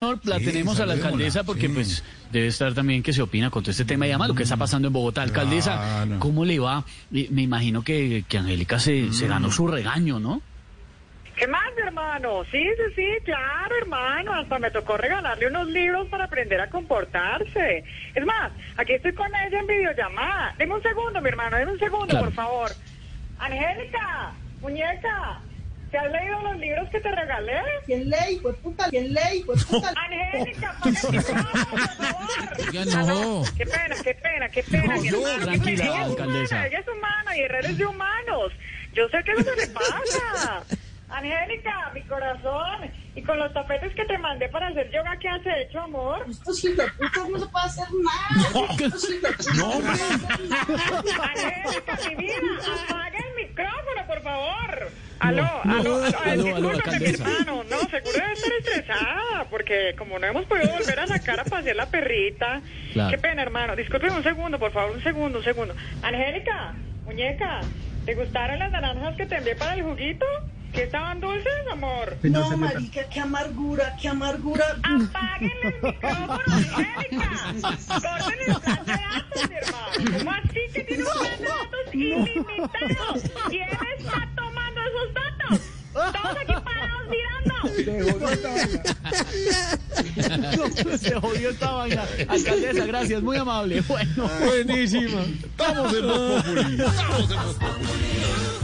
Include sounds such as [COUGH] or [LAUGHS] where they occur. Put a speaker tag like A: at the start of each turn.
A: La tenemos a la alcaldesa porque pues debe estar también que se opina con todo este tema y además lo que está pasando en Bogotá. Alcaldesa,
B: Claro.
A: ¿cómo le va? Me imagino que, que Angélica se, se ganó su regaño, ¿no?
C: ¿Qué más, hermano? Sí, sí, sí, claro, hermano. Hasta me tocó regalarle unos libros para aprender a comportarse. Es más, aquí estoy con ella en videollamada. Deme un segundo, mi hermano, deme un segundo,
A: Claro.
C: por favor. Angélica, muñeca, ¿te has leído los libros que te regalé?
D: ¿Quién ley? Pues puta, ¿quién ley? Pues puta.
C: Angélica, apaga el micrófono, por favor.
B: Oiga, no.
C: Aló, Qué pena, qué pena, qué pena.
A: No, no,
C: hermano.
A: tranquila,
C: Ella es
A: alcaldesa.
C: humana, Ella es humana y Herrera es de humanos. Yo sé que eso se le pasa. Angélica, mi corazón. Y con los tapetes que te mandé para hacer yoga, ¿qué has hecho, amor?
D: Estos hijueputas no se puede hacer nada. Estos no, puede hacer nada.
C: Angélica, mi vida, apaga el micrófono. Aló,
A: No,
C: aló,
A: no,
C: aló,
A: aló, aló,
C: mi hermano. No, seguro debe estar estresada, porque como no hemos podido volver a sacar a pasear la perrita.
A: Claro.
C: Qué pena, hermano. Discúlpeme un segundo, por favor, un segundo, un segundo. Angélica, muñeca, ¿te gustaron las naranjas que te envié para el juguito? ¿Que estaban dulces, amor?
D: No, marica, qué amargura, qué amargura.
C: Apaguen el micrófono, Angélica. Corten el plan de datos, mi hermano. ¿Cómo así que tiene un plan de datos ilimitado? ¿Quién está tomando esos datos? Todos aquí [LAUGHS] [LAUGHS]
A: se jodió esta vaina. Alcaldesa, gracias, muy amable. Bueno.
B: Buenísima. Estamos en Voz Populi. Estamos en Voz Populi.